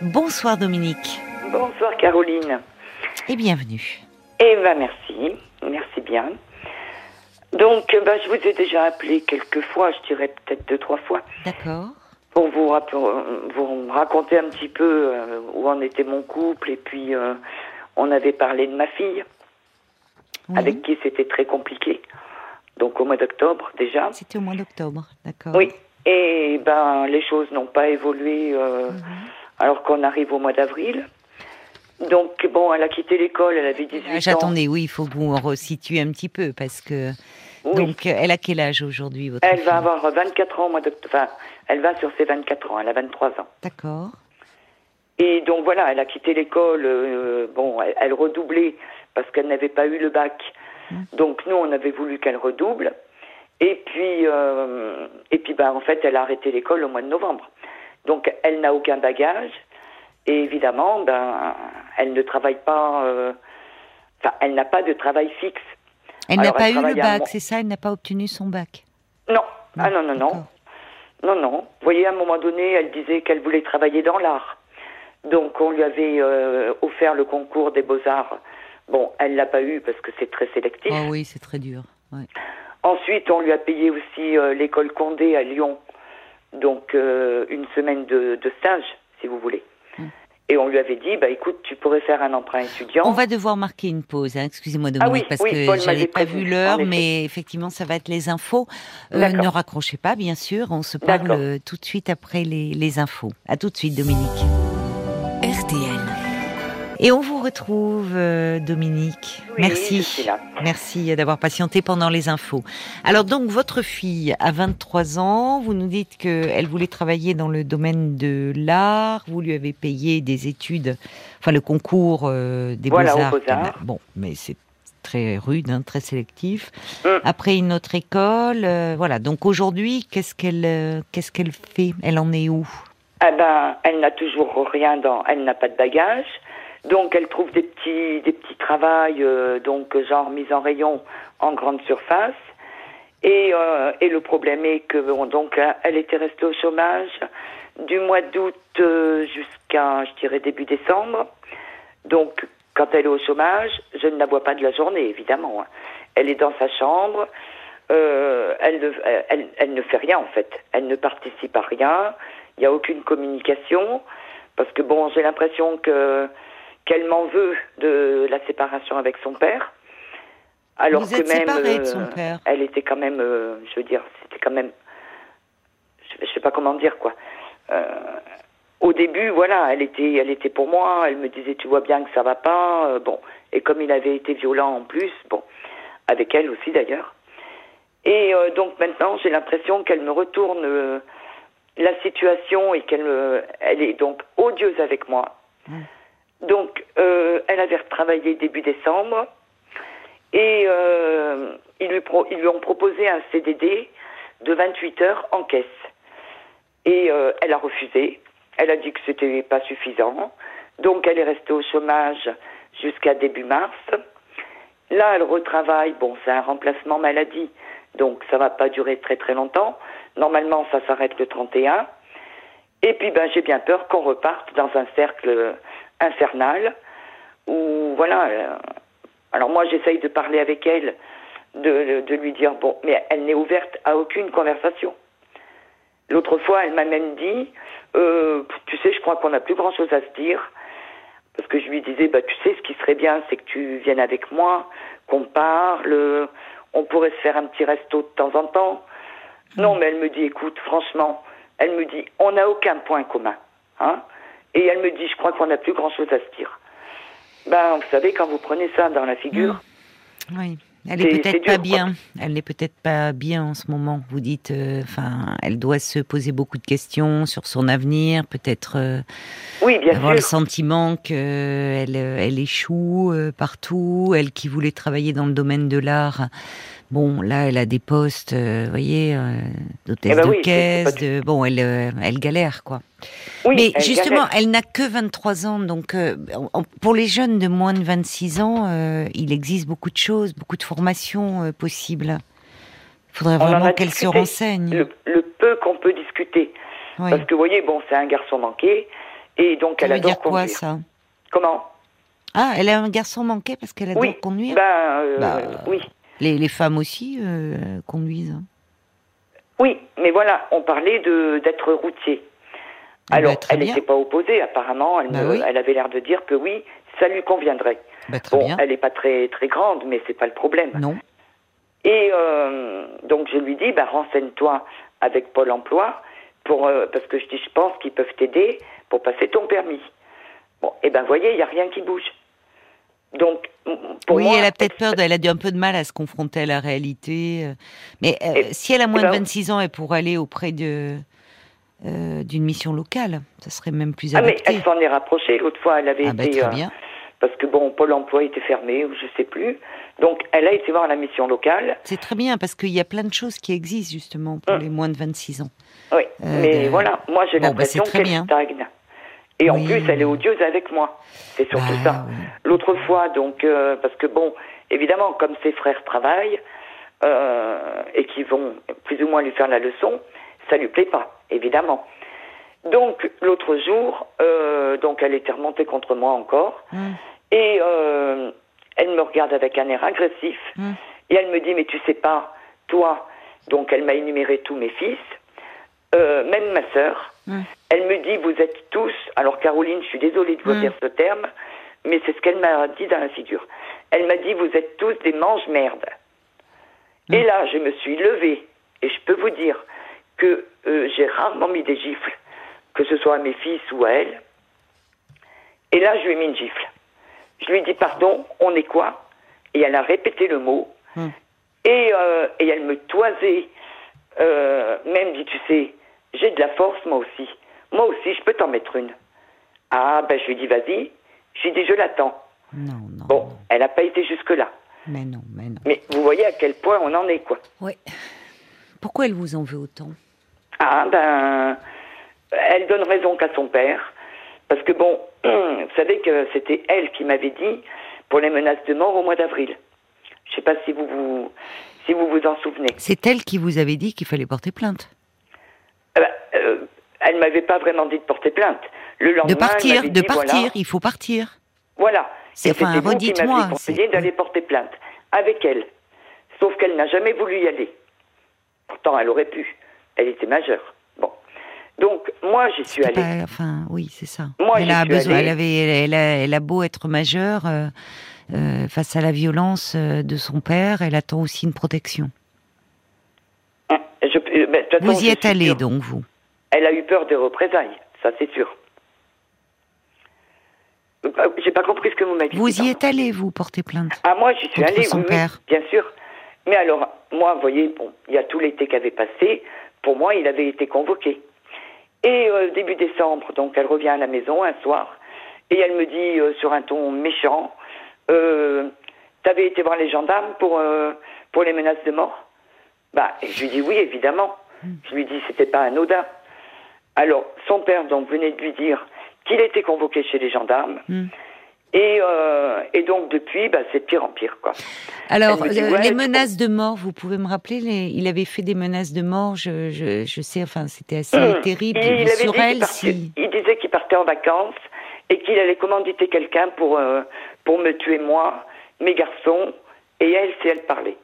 Bonsoir Dominique. Bonsoir Caroline. Et bienvenue. Eh ben merci, merci bien. Donc ben, je vous ai déjà appelé quelques fois, je dirais peut-être deux, trois fois. D'accord. Pour vous, vous raconter un petit peu euh, où en était mon couple et puis euh, on avait parlé de ma fille, avec qui c'était très compliqué. Donc au mois d'octobre déjà. C'était au mois d'octobre, d'accord. Oui. Et ben les choses n'ont pas évolué. Euh, mhm alors qu'on arrive au mois d'avril. Donc, bon, elle a quitté l'école, elle avait 18 ans. J'attendais, oui, il faut que vous resituez un petit peu, parce que... Donc, elle a quel âge aujourd'hui, votre Elle va avoir 24 ans au mois d'octobre. Enfin, elle va sur ses 24 ans, elle a 23 ans. D'accord. Et donc, voilà, elle a quitté l'école, euh, bon, elle, redoublait parce qu'elle n'avait pas eu le bac. Hum. Donc, nous, on avait voulu qu'elle redouble. Et puis, euh, et puis, bah, en fait, elle a arrêté l'école au mois de novembre. Donc elle n'a aucun bagage et évidemment, ben, elle ne travaille pas. Euh, enfin, elle n'a pas de travail fixe. Elle n'a pas eu le bac, c'est ça? Elle n'a pas obtenu son bac? Non. ah non, non, non. Non, non. Vous voyez, à un moment donné, elle disait qu'elle voulait travailler dans l'art. Donc on lui avait euh, offert le concours des beaux-arts. Bon, elle l'a pas eu parce que c'est très sélectif. Ah oui, c'est très dur. Ensuite, on lui a payé aussi euh, l'école Condé à Lyon donc euh, une semaine de, stage, si vous voulez. Hmm. Et on lui avait dit, bah écoute, tu pourrais faire un emprunt étudiant. On va devoir marquer une pause, hein. excusez-moi de ah oui, parce que j'avais pas vu l'heure, mais effectivement, ça va être les infos. Euh, ne raccrochez pas, bien sûr, on se parle euh, tout de suite après les, les infos. À tout de suite, Dominique. RTL. Et on vous retrouve, euh, Dominique. Merci. Merci d'avoir patienté pendant les infos. Alors donc, votre fille a 23 ans. Vous nous dites qu'elle voulait travailler dans le domaine de l'art. Vous lui avez payé des études, enfin le concours euh, des beaux-arts. bon, mais c'est très rude, hein, très sélectif. Mm. Après une autre école, euh, voilà. Donc aujourd'hui, qu'est-ce qu'elle, qu'est-ce qu'elle fait? Elle en est où? Eh ben, elle n'a toujours rien dans. Elle n'a pas de bagage. Donc elle trouve des petits des petits travails euh, donc genre mise en rayon en grande surface. Et, euh, et le problème est que bon, donc elle était restée au chômage du mois d'août euh, jusqu'à je dirais début décembre. Donc quand elle est au chômage, je ne la vois pas de la journée évidemment. Hein. Elle est dans sa chambre. elle, ne, elle, elle ne fait rien en fait. Elle ne participe à rien. Il n'y a aucune communication parce que bon, j'ai l'impression que qu'elle m'en veut de la séparation avec son père. Alors Vous que êtes même, de son euh, père. elle était quand même, euh, je veux dire, c'était quand même, je, ne sais pas comment dire quoi. Euh, au début, voilà, elle était, elle était pour moi. Elle me disait, tu vois bien que ça va pas. bon, et comme il avait été violent en plus, bon, avec elle aussi d'ailleurs. Et donc maintenant, j'ai l'impression qu'elle me retourne la situation et qu'elle, elle est donc odieuse avec moi. Mmh. Donc, euh, elle avait retravaillé début décembre et euh, ils, lui ont proposé un CDD de 28 heures en caisse. Et euh, elle a refusé. Elle a dit que c'était pas suffisant. Donc, elle est restée au chômage jusqu'à début mars. Là, elle retravaille. Bon, c'est un remplacement maladie, donc ça va pas durer très très longtemps. Normalement, ça s'arrête le 31. Et puis, ben, j'ai bien peur qu'on reparte dans un cercle infernale où voilà. Euh, alors moi j'essaye de parler avec elle, de, de lui dire bon, mais elle n'est ouverte à aucune conversation. L'autre fois, elle m'a même dit, euh, tu sais, je crois qu'on n'a plus grand chose à se dire. Parce que je lui disais, bah, tu sais, ce qui serait bien, c'est que tu viennes avec moi, qu'on parle, on pourrait se faire un petit resto de temps en temps. Non, mais elle me dit, écoute, franchement, elle me dit, on n'a aucun point commun. Hein et elle me dit, je crois qu'on n'a plus grand-chose à se dire. Ben, vous savez, quand vous prenez ça dans la figure. Mmh. Oui. Elle est, peut-être pas bien. Elle n'est peut-être pas bien en ce moment. Vous dites, euh, enfin, elle doit se poser beaucoup de questions sur son avenir, peut-être euh, oui, bien avoir le sentiment qu'elle elle échoue euh, partout. Elle qui voulait travailler dans le domaine de l'art, Bon, là, elle a des postes, euh, vous voyez, euh, d'hôtesse eh ben de caisse. De... Bon, elle, euh, elle galère, quoi. Mais justement, elle n'a que 23 ans, donc pour les jeunes de moins de 26 ans, il existe beaucoup de choses, beaucoup de formations possibles. Il faudrait vraiment qu'elle se renseigne. Le, peu qu'on peut discuter. Parce que, vous voyez, bon, c'est un garçon manqué. Et donc, elle adore dire quoi, ça? Comment? Ah, elle a un garçon manqué parce qu'elle adore conduire? Ben, euh, bah, oui. Les, les, femmes aussi euh, conduisent. Oui, mais voilà, on parlait de d'être routier. Eh ben, Alors, elle n'était pas opposée, apparemment. Elle, bah elle avait l'air de dire que oui, ça lui conviendrait. Bah, bon, elle n'est pas très très grande, mais c'est pas le problème. Non. Et euh, donc je lui dis, bah, renseigne-toi avec Pôle Emploi pour euh, parce que je dis, je pense qu'ils peuvent t'aider pour passer ton permis. Bon, et eh ben voyez, il y a rien qui bouge. Donc, pour oui, moi, elle a peut-être peur, elle a un peu de mal à se confronter à la réalité. Euh. Mais si elle a moins de 26 ben ans, elle pourrait aller auprès de d'une mission locale. Ça serait même plus adapté. Ah mais elle s'en est rapprochée. L'autre fois, elle avait ah, ben, été. très bien parce que bon, Pôle emploi était fermé ou je sais plus. Donc, elle a été voir la mission locale. C'est très bien parce qu'il y a plein de choses qui existent justement pour hum. les moins de 26 ans. Oui, euh, mais voilà, moi j'ai bah, l'impression qu'elle stagne. Et en plus, elle est odieuse avec moi. C'est surtout bah, ça. L'autre fois, donc, euh, parce que bon, évidemment, comme ses frères travaillent euh, et qu'ils vont plus ou moins lui faire la leçon, ça lui plaît pas, évidemment. Donc l'autre jour, euh, donc elle était remontée contre moi encore, hum. et euh, elle me regarde avec un air agressif, hum. et elle me dit mais tu sais pas, toi, donc elle m'a énuméré tous mes fils, euh, même ma sœur. Elle me dit vous êtes tous, alors Caroline, je suis désolée de vous dire ce terme, mais c'est ce qu'elle m'a dit dans la figure. Elle m'a dit vous êtes tous des mange-merdes. Et là, je me suis levée, et je peux vous dire que j'ai rarement mis des gifles que ce soit à mes fils ou à elle. Et là, je lui ai mis une gifle. Je lui ai dit pardon, on est quoi? Et elle a répété le mot. Et, euh, et, elle me toisait, euh, même dit, tu sais, j'ai de la force moi aussi. Moi aussi, je peux t'en mettre une. Ah, ben je lui dit, vas-y. Je lui dit, je l'attends. Non, non. Bon, elle n'a pas été jusque-là. Mais non, mais non. Mais vous voyez à quel point on en est, quoi. Oui. Pourquoi elle vous en veut autant? Ah, ben, elle donne raison qu'à son père. Parce que bon, vous savez que c'était elle qui m'avait dit pour les menaces de mort au mois d'avril. Je ne sais pas si vous vous, si vous vous en souvenez. C'est elle qui vous avait dit qu'il fallait porter plainte. Elle ah bah, euh, elle m'avait pas vraiment dit de porter plainte. Le lendemain, de partir, de partir, il faut partir. Voilà. C'est enfin, redites-moi. conseillé d'aller porter plainte avec elle. Sauf qu'elle n'a jamais voulu y aller. Pourtant, elle aurait pu. Elle était majeure. Donc moi j'y suis allée. enfin oui c'est ça. Moi, elle a besoin. Elle avait, elle a, beau être majeure euh, euh, face à la violence euh, de son père, elle attend aussi une protection. Hein, ben, vous y êtes allée donc vous. Elle a eu peur des représailles, ça c'est sûr. J'ai pas compris ce que vous m'avez dit. Vous y êtes allée, vous, porter plainte Ah, moi, j'y suis allée, oui, bien sûr. Mais alors, moi, vous voyez, bon, il y a tout l'été qui avait passé. Pour moi, il avait été convoqué. Et euh, début décembre, donc elle revient à la maison un soir et elle me dit euh, sur un ton méchant, euh, t'avais été voir les gendarmes pour euh, pour les menaces de mort? Bah, je lui dis oui évidemment. Je lui dis c'était pas anodin. Alors son père donc venait de lui dire qu'il était convoqué chez les gendarmes. Hmm. Et, euh, et, donc depuis, bah, c'est pire en pire, quoi. Alors, euh, les menaces de mort, vous pouvez me rappeler Il avait fait des menaces de mort, je, je, je sais, enfin, c'était assez hum. terrible. Il, sur elle, si... il disait qu'il partait en vacances et qu'il allait commanditer quelqu'un pour, euh, pour me tuer moi, mes garçons, et elle, c'est elle parlait.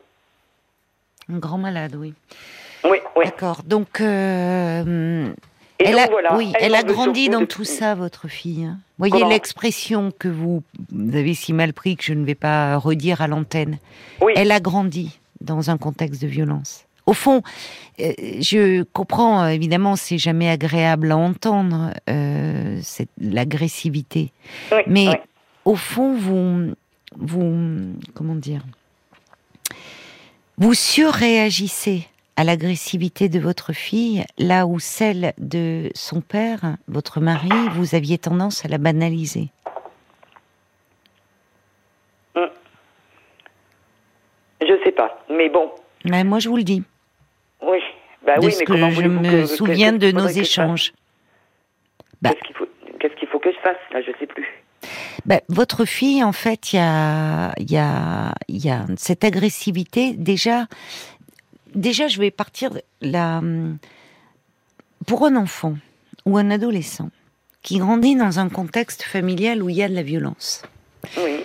Un grand malade, oui. Oui, oui. D'accord. Donc, euh, elle a, oui, elle, a grandi dans tout ça, votre fille. Hein. Voyez l'expression que vous, avez si mal pris que je ne vais pas redire à l'antenne. Elle a grandi dans un contexte de violence. Au fond, euh, je comprends évidemment, c'est jamais agréable à entendre euh, l'agressivité, mais au fond, vous, vous, comment dire, vous surréagissez à l'agressivité de votre fille, là où celle de son père, votre mari, vous aviez tendance à la banaliser. Hmm. Je sais pas, mais bon. Mais moi, je vous le dis. Oui, bah oui, mais que je me souviens de nos échanges. Bah. Qu'est-ce qu'il faut, que je fasse Là, je sais plus. Bah, votre fille, en fait, il y a, y, a, y a cette agressivité. Déjà, déjà, je vais partir la, pour un enfant ou un adolescent qui grandit dans un contexte familial où il y a de la violence. Oui.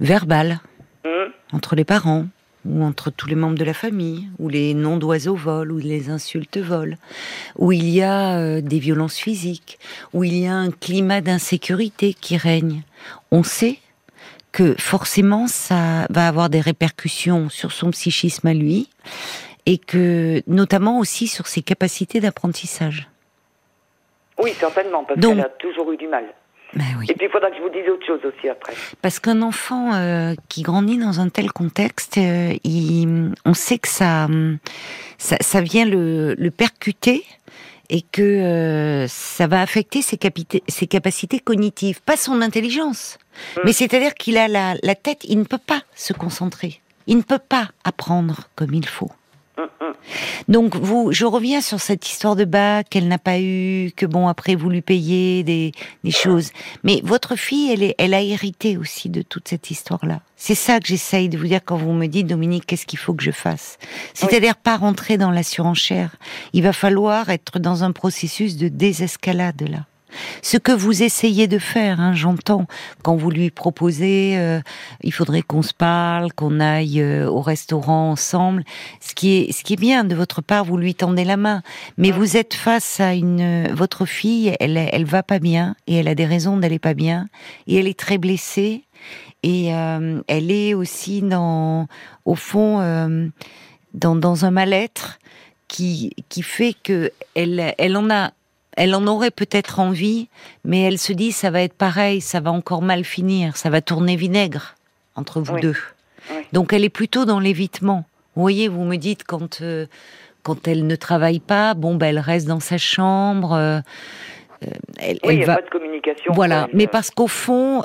Verbale. Mmh. Entre les parents, ou entre tous les membres de la famille, où les noms d'oiseaux volent, où les insultes volent, où il y a euh, des violences physiques, où il y a un climat d'insécurité qui règne. On sait que forcément ça va avoir des répercussions sur son psychisme à lui et que notamment aussi sur ses capacités d'apprentissage. Oui, certainement, parce qu'elle a toujours eu du mal. Ben et puis il faudra que je vous dise autre chose aussi après. Parce qu'un enfant euh, qui grandit dans un tel contexte, euh, il, on sait que ça, ça, ça vient le, le, percuter et que euh, ça va affecter ses, ses, capacités cognitives, pas son intelligence. Hum. Mais c'est-à-dire qu'il a la, la tête, il ne peut pas se concentrer, il ne peut pas apprendre comme il faut. Donc vous, je reviens sur cette histoire de bac qu'elle n'a pas eu, que bon après vous lui payez des, des choses. Mais votre fille, elle, est, elle a hérité aussi de toute cette histoire-là. C'est ça que j'essaye de vous dire quand vous me dites Dominique, qu'est-ce qu'il faut que je fasse? C'est-à-dire pas rentrer dans la surenchère. Il va falloir être dans un processus de désescalade là. Ce que vous essayez de faire, hein, j'entends, quand vous lui proposez, euh, il faudrait qu'on se parle, qu'on aille euh, au restaurant ensemble. Ce qui est, ce qui est bien de votre part, vous lui tendez la main, mais vous êtes face à une, votre fille, elle, elle va pas bien et elle a des raisons d'aller pas bien et elle est très blessée. Et euh, elle est aussi dans, au fond, dans, dans un mal-être qui, qui fait que elle, elle en a elle en aurait peut-être envie, mais elle se dit ça va être pareil, ça va encore mal finir, ça va tourner vinaigre entre vous deux. Donc elle est plutôt dans l'évitement. Vous voyez, vous me dites quand euh, quand elle ne travaille pas, bon ben elle reste dans sa chambre. Euh, euh, elle, oui, il n'y a pas de communication. Voilà, mais parce qu'au fond,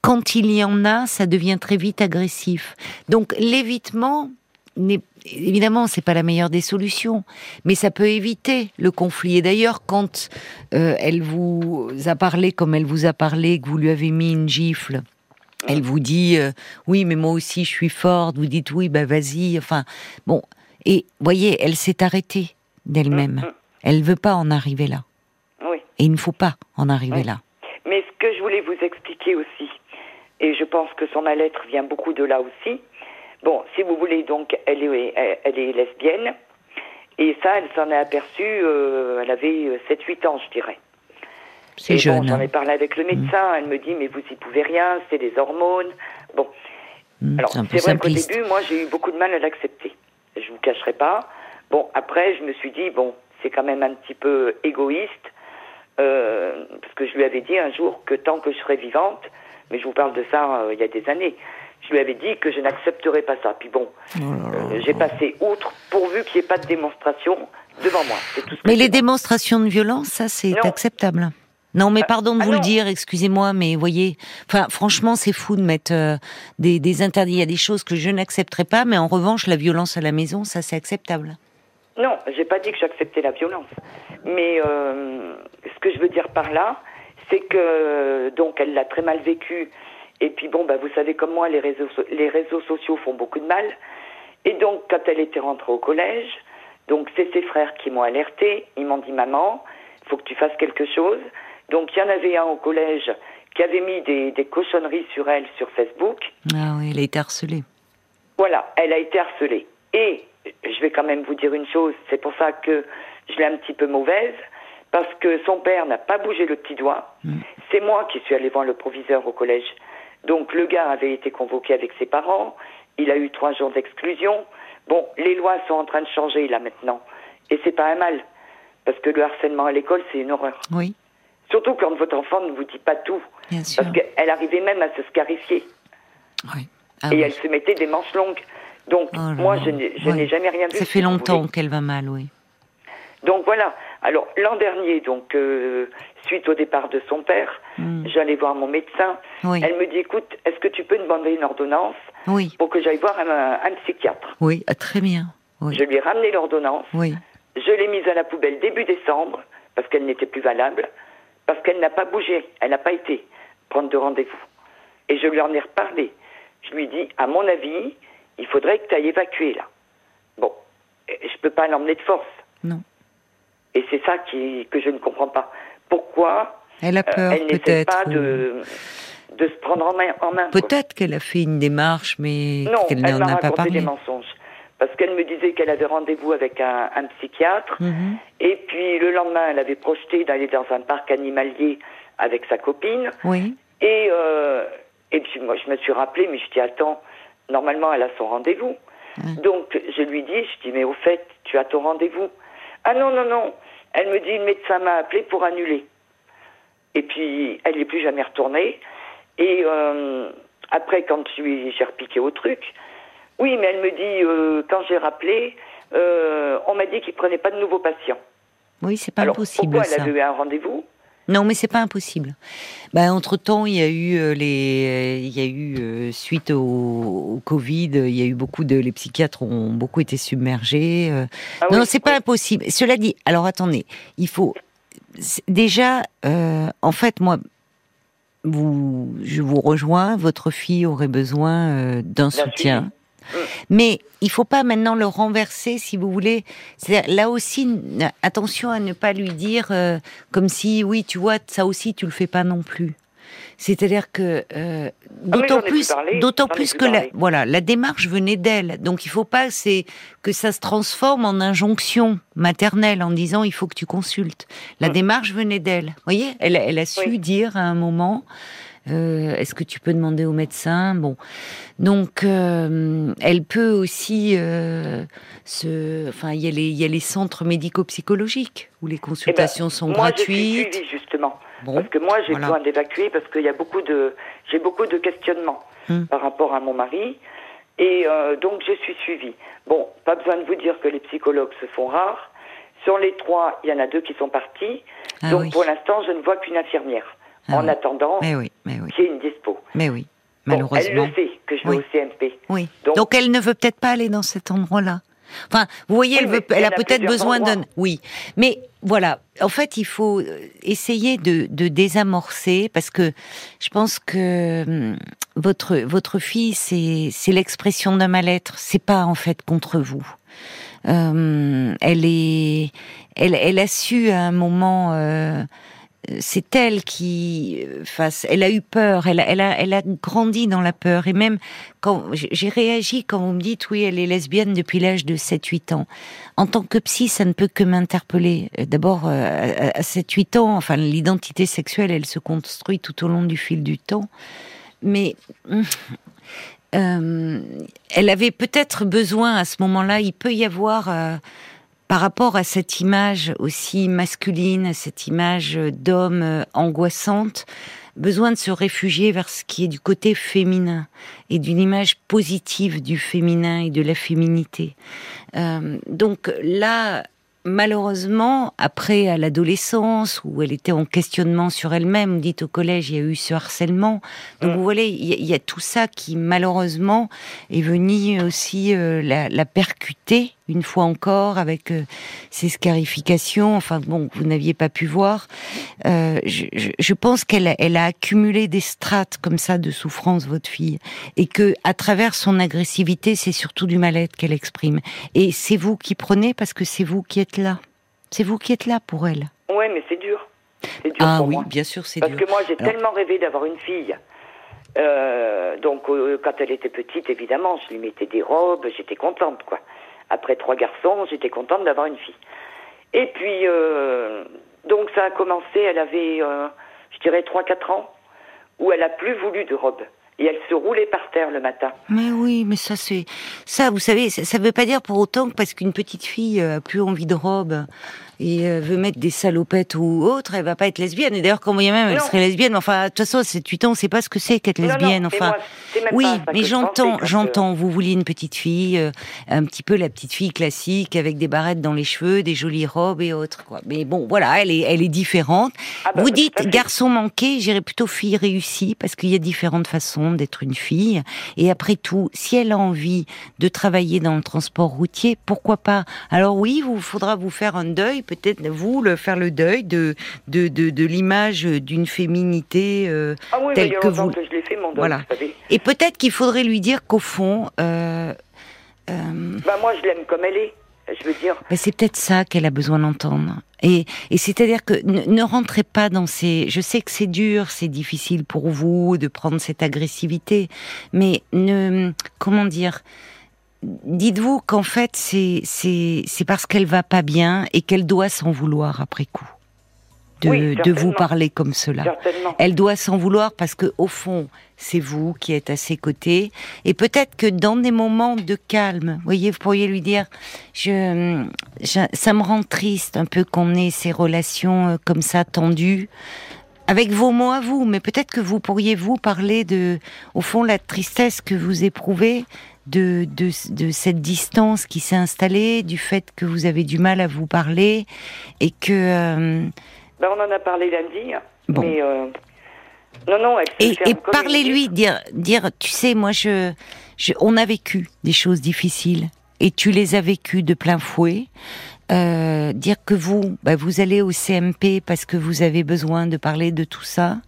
quand il y en a, ça devient très vite agressif. Donc l'évitement n'est évidemment, c'est pas la meilleure des solutions, mais ça peut éviter le conflit. Et d'ailleurs, quand euh, elle vous a parlé comme elle vous a parlé, que vous lui avez mis une gifle, elle vous dit euh, oui, mais moi aussi je suis forte. Vous dites oui, bah vas-y. Enfin, bon. Et voyez, elle s'est arrêtée d'elle-même. Elle veut pas en arriver là. Oui. Et il ne faut pas en arriver là. Mais ce que je voulais vous expliquer aussi, et je pense que son mal-être vient beaucoup de là aussi, Bon, si vous voulez, donc, elle est, elle est lesbienne. Et ça, elle s'en est aperçue, euh, elle avait 7-8 ans, je dirais. C'est jeune. J'en ai parlé avec le médecin, elle me dit, mais vous y pouvez rien, c'est des hormones. Bon. Hmm, Alors, c'est vrai qu'au début, moi, j'ai eu beaucoup de mal à l'accepter. Je vous cacherai pas. Bon, après, je me suis dit, bon, c'est quand même un petit peu égoïste, euh, parce que je lui avais dit un jour que tant que je serais vivante, mais je vous parle de ça euh, il y a des années, je lui avais dit que je n'accepterais pas ça. Puis bon, oh euh, j'ai passé outre pourvu qu'il n'y ait pas de démonstration devant moi. mais les démonstrations de violence, ça c'est acceptable. Non, mais ah, pardon de ah vous le dire, excusez-moi, mais voyez, enfin, franchement, c'est fou de mettre euh, des, des, interdits. Il y a des choses que je n'accepterai pas, mais en revanche, la violence à la maison, ça, c'est acceptable. Non, j'ai pas dit que j'acceptais la violence, mais euh, ce que je veux dire par là, c'est que donc elle l'a très mal vécu et puis bon, bah, vous savez comme moi, les réseaux, les réseaux sociaux font beaucoup de mal. Et donc, quand elle était rentrée au collège, donc c'est ses frères qui m'ont alerté. Ils m'ont dit, maman, il faut que tu fasses quelque chose. Donc, il y en avait un au collège qui avait mis des, des cochonneries sur elle sur Facebook. Ah oui, elle a été harcelée. Voilà, elle a été harcelée. Et je vais quand même vous dire une chose, c'est pour ça que je l'ai un petit peu mauvaise, parce que son père n'a pas bougé le petit doigt. Mm. C'est moi qui suis allée voir le proviseur au collège. Donc le gars avait été convoqué avec ses parents, il a eu trois jours d'exclusion. Bon, les lois sont en train de changer là maintenant. Et c'est pas un mal. Parce que le harcèlement à l'école, c'est une horreur. Oui. Surtout quand votre enfant ne vous dit pas tout. Bien sûr. Parce qu'elle arrivait même à se scarifier. Oui. Ah et elle se mettait des manches longues. Donc, oh moi, je n'ai jamais rien vu. Ça fait longtemps qu'elle va mal, oui. Donc voilà. Alors l'an dernier, donc euh, suite au départ de son père, hmm. j'allais voir mon médecin. Elle me dit écoute, est-ce que tu peux me demander une ordonnance oui. pour que j'aille voir un, psychiatre? Oui, ah, très bien. Je lui ai ramené l'ordonnance. Oui. Je l'ai mise à la poubelle début décembre parce qu'elle n'était plus valable, parce qu'elle n'a pas bougé, elle n'a pas été prendre de rendez-vous. Et je lui en ai reparlé. Je lui ai dit à mon avis, il faudrait que tu ailles évacuer là. Bon, je peux pas l'emmener de force. Non. Et c'est ça qui, que je ne comprends pas. Pourquoi Elle a peur, elle n'essaie pas de, de se prendre en main. En main peut-être qu'elle a fait une démarche, mais qu'elle n'en a pas parlé. des mensonges. Parce qu'elle me disait qu'elle avait rendez-vous avec un, un psychiatre. Mhm. Et puis le lendemain, elle avait projeté d'aller dans un parc animalier avec sa copine. Oui. Et, euh, et puis moi, je me suis rappelé, mais je dis attends, normalement, elle a son rendez-vous. Donc je lui dis, je dis mais au fait, tu as ton rendez-vous. Ah non non non. Elle me dit le médecin m'a appelé pour annuler. Et puis elle n'est plus jamais retournée. Et euh, après, quand j'ai repiqué au truc, oui, mais elle me dit, euh, quand j'ai rappelé, euh, on m'a dit qu'il prenait pas de nouveaux patients. Oui, c'est pas Alors, impossible. Pourquoi elle avait eu un rendez-vous? Non, mais c'est pas impossible. Ben, entre temps, il y a eu euh, les, il y a eu suite au, Covid, il y a eu beaucoup de, les psychiatres ont beaucoup été submergés. Ah non, c'est pas impossible. Cela dit, alors attendez, il faut déjà, en fait, moi, vous, je vous rejoins. Votre fille aurait besoin d'un soutien. Mais il faut pas maintenant le renverser, si vous voulez. Là aussi, attention à ne pas lui dire euh, comme si, oui, tu vois, ça aussi, tu le fais pas non plus. C'est-à-dire que euh, ah d'autant plus, d'autant plus que la, voilà, la démarche venait d'elle. Donc il faut pas c'est que ça se transforme en injonction maternelle en disant il faut que tu consultes. La mm. démarche venait d'elle. Vous voyez, elle, elle a su dire à un moment euh, est-ce que tu peux demander au médecin? Bon, donc euh, elle peut aussi euh, se, enfin il y a les il y a les centres médico-psychologiques où les consultations eh ben, sont moi, gratuites. Je suis justement parce que moi j'ai besoin d'évacuer parce qu'il y a beaucoup de j'ai beaucoup de questionnements hum. par rapport à mon mari et donc je suis suivie. Bon, pas besoin de vous dire que les psychologues se font rares. Sur les trois, il y en a deux qui sont partis. Ah donc pour l'instant, je ne vois qu'une infirmière. Ah en attendant mais oui, mais oui. une dispo. Mais oui, malheureusement. elle le sait que je vais au CMP. Oui. Donc, elle ne veut peut-être pas aller dans cet endroit-là. Enfin, vous voyez, elle, veut, elle a, peut-être besoin d'un. Oui, mais voilà. En fait, il faut euh, essayer de, de désamorcer parce que je pense que hum, votre votre fille, c'est c'est l'expression d'un mal-être. C'est pas en fait contre vous. Euh, elle est, elle, elle a su à un moment. Euh, c'est elle qui euh, face elle a eu peur elle a, elle a elle a grandi dans la peur. Et même quand j'ai réagi quand vous me dites oui elle est lesbienne depuis l'âge de 7 8 ans. En tant que psy ça ne peut que m'interpeller. Euh, d'abord euh, à 7 8 ans enfin l'identité sexuelle elle se construit tout au long du fil du temps. Mais elle avait peut-être besoin à ce moment-là il peut y avoir par rapport à cette image aussi masculine, cette image d'homme euh, angoissante, besoin de se réfugier vers ce qui est du côté féminin et d'une image positive du féminin et de la féminité. Euh, donc là, malheureusement, après à l'adolescence, où elle était en questionnement sur elle-même, dites au collège, il y a eu ce harcèlement. Donc mm. vous voyez, il y, a tout ça qui malheureusement est venu aussi euh, la, la, percuter une fois encore avec euh, ces scarifications, enfin bon, vous n'aviez pas pu voir. Euh, je, je, pense qu'elle a, elle a accumulé des strates comme ça de souffrance, votre fille, et que à travers son agressivité, c'est surtout du mal-être qu'elle exprime. Et c'est vous qui prenez parce que c'est vous qui êtes là. C'est vous qui êtes là pour elle. Ouais, mais c'est dur. dur ah oui, bien sûr, c'est dur. Parce que moi, j'ai tellement rêvé d'avoir une fille. Euh, donc, quand elle était petite, évidemment, je lui mettais des robes, j'étais contente, quoi après trois garçons, j'étais contente d'avoir une fille. Et puis, euh, donc ça a commencé, elle avait, euh, je dirais, 3-4 ans, où elle a plus voulu de robe. Et elle se roulait par terre le matin. Mais oui, mais ça c'est ça, vous savez, ça ne veut pas dire pour autant que parce qu'une petite fille a plus envie de robe, et euh, veut mettre des salopettes ou autre, elle va pas être lesbienne. Et d'ailleurs, quand vous même, elle serait lesbienne. Mais enfin, de toute façon, c'est 8 ans, on sait pas ce que c'est qu'être lesbienne. enfin, oui, mais j'entends, j'entends. Vous vouliez une petite fille, euh, un petit peu la petite fille classique avec des barrettes dans les cheveux, des jolies robes et autres. Quoi. Mais bon, voilà, elle est, elle est différente. Ah bah, vous dites garçon manqué, j'irais plutôt fille réussie parce qu'il y a différentes façons d'être une fille. Et après tout, si elle a envie de travailler dans le transport routier, pourquoi pas? Alors oui, vous faudra vous faire un deuil peut-être vous le, faire le deuil de de, de, l'image d'une féminité euh, ah oui, telle que vous. Que je l'ai fait mon deuil, voilà. Et peut-être qu'il faudrait lui dire qu'au fond. Euh, euh, bah moi je l'aime comme elle est. Je veux dire. c'est peut-être ça qu'elle a besoin d'entendre. Et, et c'est-à-dire que ne, rentrez pas dans ces. Je sais que c'est dur, c'est difficile pour vous de prendre cette agressivité, mais ne. Comment dire Dites-vous qu'en fait, c'est c'est parce qu'elle va pas bien et qu'elle doit s'en vouloir après coup de, vous parler comme cela. Elle doit s'en vouloir parce que au fond, c'est vous qui êtes à ses côtés. Et peut-être que dans des moments de calme, vous voyez, vous pourriez lui dire, je, ça me rend triste un peu qu'on ait ces relations euh, comme ça tendues. Avec vos mots à vous, mais peut-être que vous pourriez vous parler de, au fond, la tristesse que vous éprouvez de, de, de cette distance qui s'est installée, du fait que vous avez du mal à vous parler et que euh, ben, on en a parlé lundi. Hein. Mais euh, non, non. Et, et parlez-lui, dire, dire, tu sais, moi, je, je, on a vécu des choses difficiles et tu les as vécues de plein fouet. Euh, dire que vous, bah, vous allez au CMP parce que vous avez besoin de parler de tout ça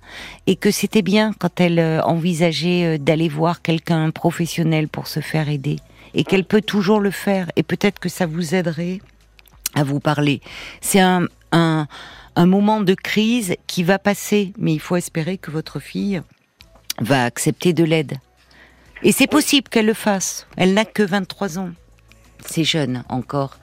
et que c'était bien quand elle euh, envisageait d'aller voir quelqu'un professionnel pour se faire aider et qu'elle peut toujours le faire et peut-être que ça vous aiderait à vous parler. C'est un moment de crise qui va passer, mais il faut espérer que votre fille va accepter de l'aide. Et c'est possible qu'elle le fasse. Elle n'a que 23 ans. C'est jeune encore.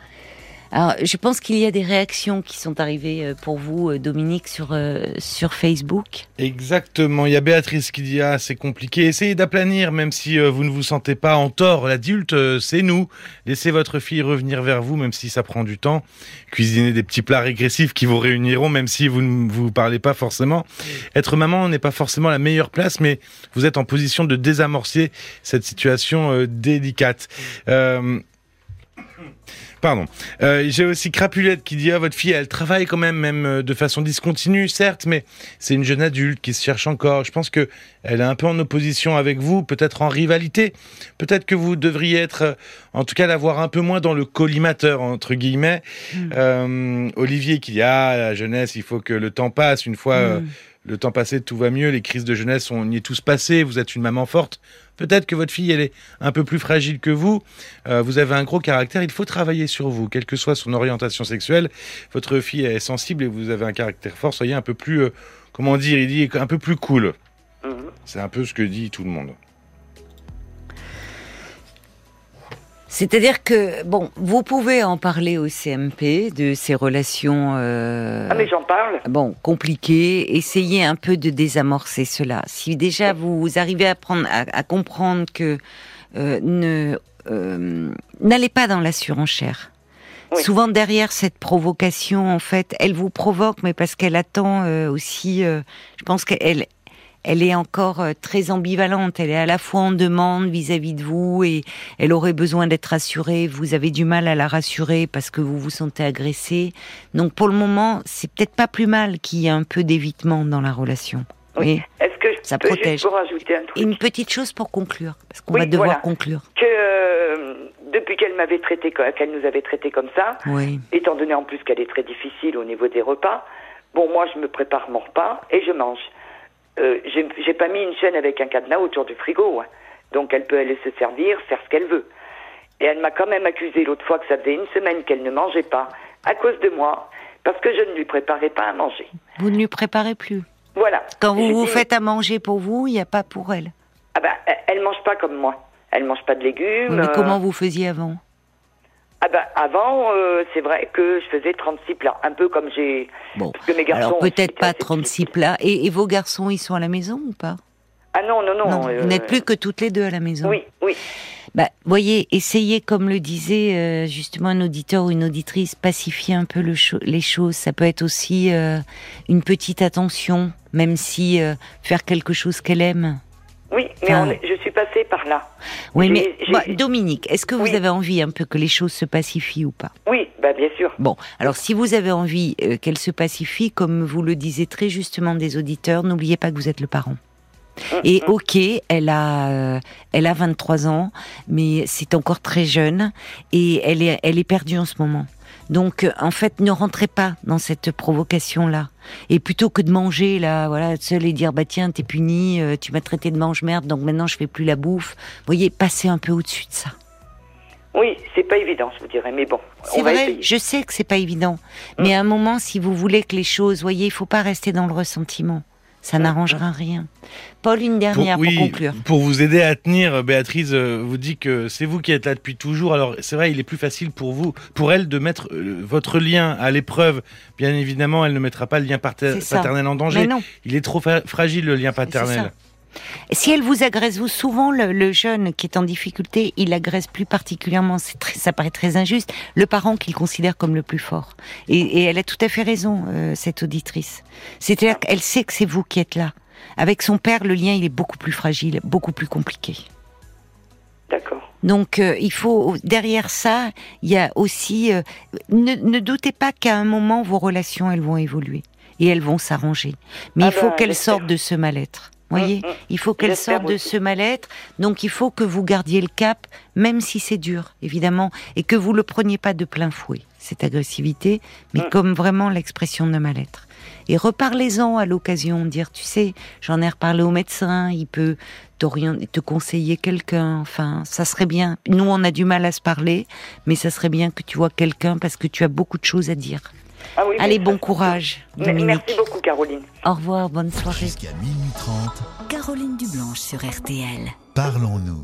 Alors, je pense qu'il y a des réactions qui sont arrivées euh, pour vous, euh, Dominique, sur, euh, sur Facebook. Exactement. Il y a Béatrice qui dit Ah, c'est compliqué. Essayez d'aplanir, même si vous ne vous sentez pas en tort. L'adulte, c'est nous. Laissez votre fille revenir vers vous, même si ça prend du temps. Cuisinez des petits plats régressifs qui vous réuniront, même si vous ne vous parlez pas forcément. Être maman n'est pas forcément la meilleure place, mais vous êtes en position de désamorcer cette situation délicate. Pardon. Euh, J'ai aussi Crapulette qui dit ah, votre fille, elle travaille quand même, même euh, de façon discontinue, certes, mais c'est une jeune adulte qui se cherche encore. Je pense que elle est un peu en opposition avec vous, peut-être en rivalité. Peut-être que vous devriez être, euh, en tout cas, l'avoir un peu moins dans le collimateur entre guillemets. Hmm. Euh, Olivier qui dit ah la jeunesse, il faut que le temps passe. Une fois hmm. Le temps passé, tout va mieux. Les crises de jeunesse, on y est tous passés. Vous êtes une maman forte. Peut-être que votre fille, elle est un peu plus fragile que vous. Euh, vous avez un gros caractère. Il faut travailler sur vous, quelle que soit son orientation sexuelle. Votre fille est sensible et vous avez un caractère fort. Soyez un peu plus, euh, comment dire, il dit un peu plus cool. Mhm. C'est un peu ce que dit tout le monde. C'est-à-dire que, bon, vous pouvez en parler au CMP de ces relations. Euh, ah, mais j'en parle. Bon, compliquées. Essayez un peu de désamorcer cela. Si déjà vous arrivez à, prendre, à, comprendre que euh, ne euh, n'allez pas dans la surenchère. Souvent derrière cette provocation, en fait, elle vous provoque, mais parce qu'elle attend aussi. je pense qu'elle elle est encore euh, très ambivalente. Elle est à la fois en demande vis-à-vis de vous et elle aurait besoin d'être rassurée. Vous avez du mal à la rassurer parce que vous vous sentez agressé. Donc pour le moment, c'est peut-être pas plus mal qu'il y ait un peu d'évitement dans la relation. Oui. Est-ce que je ça peux protège. un truc Une petite chose pour conclure, parce qu'on va devoir conclure. Que euh, depuis qu'elle m'avait traité, qu'elle nous avait traité comme ça, étant donné en plus qu'elle est très difficile au niveau des repas, bon moi je me prépare mon repas et je mange. Euh, j'ai pas mis une chaîne avec un cadenas autour du frigo. Hein. Donc elle peut aller se servir, faire ce qu'elle veut. Et elle m'a quand même accusé l'autre fois que ça faisait une semaine qu'elle ne mangeait pas à cause de moi, parce que je ne lui préparais pas à manger. Vous ne lui préparez plus Voilà. Quand vous vous faites à manger pour vous, il n'y a pas pour elle Ah ben, elle mange pas comme moi. Elle mange pas de légumes. mais comment euh, vous faisiez avant? Ben avant, euh, c'est vrai que je faisais 36 plats, un peu comme j'ai. Bon. mes garçons alors peut-être pas 36 plats. Et, vos garçons, ils sont à la maison ou pas? Ah non, non, non. vous n'êtes plus que toutes les deux à la maison. Oui, oui. Bah, voyez, essayez, comme le disait euh, justement un auditeur ou une auditrice, pacifier un peu le les choses. Ça peut être aussi euh, une petite attention, même si faire quelque chose qu'elle aime. Oui, mais je suis passée par là. Oui, mais Dominique, est-ce que vous avez envie un peu que les choses se pacifient ou pas? Oui, bah bien sûr. Bon, alors si vous avez envie euh, qu'elles se pacifient, comme vous le disiez très justement des auditeurs, n'oubliez pas que vous êtes le parent. Hum, Et hum. ok, elle a, euh, elle a 23 ans, mais c'est encore très jeune et elle est, elle est perdue en ce moment. Donc, euh, en fait, ne rentrez pas dans cette provocation-là. Et plutôt que de manger, là, voilà, seul et dire, bah tiens, t'es puni, euh, tu m'as traité de mange-merde, donc maintenant je fais plus la bouffe. Vous voyez, passez un peu au-dessus de ça. Oui, c'est pas évident, je vous dirais, mais bon. C'est vrai, je sais que c'est pas évident. Mm. Mais à un moment, si vous voulez que les choses, voyez, il faut pas rester dans le ressentiment. Ça n'arrangera rien. Paul, une dernière pour, conclure. Pour vous aider à tenir, Béatrice euh, vous dit que c'est vous qui êtes là depuis toujours. Alors c'est vrai, il est plus facile pour vous, pour elle, de mettre euh, votre lien à l'épreuve. Bien évidemment, elle ne mettra pas le lien paternel en danger. Il est trop fragile le lien paternel. Si elle vous agresse, vous souvent le, jeune qui est en difficulté, il agresse plus particulièrement. ça paraît très injuste. Le parent qu'il considère comme le plus fort. Et, elle a tout à fait raison, euh, cette auditrice. C'est-à-dire qu'elle sait que c'est vous qui êtes là. Avec son père, le lien il est beaucoup plus fragile, beaucoup plus compliqué. D'accord. Donc euh, il faut derrière ça, il y a aussi euh, ne, ne, doutez pas qu'à un moment vos relations elles vont évoluer et elles vont s'arranger. Mais ah il faut ben, qu'elles sortent de ce mal-être voyez, mm, mm. il faut qu'elle sorte de ce mal-être. Donc il faut que vous gardiez le cap, même si c'est dur, évidemment, et que vous le preniez pas de plein fouet cette agressivité, mais mm. comme vraiment l'expression de mal-être. Et reparlez-en à l'occasion, dire, tu sais, j'en ai reparlé au médecin, il peut te conseiller quelqu'un, enfin, ça serait bien. Nous, on a du mal à se parler, mais ça serait bien que tu vois quelqu'un parce que tu as beaucoup de choses à dire. Ah Allez, bon courage. Merci beaucoup, Caroline. Au revoir, bonne soirée. Jusqu'à minuit 30. Caroline Dublanche sur RTL. Parlons-nous.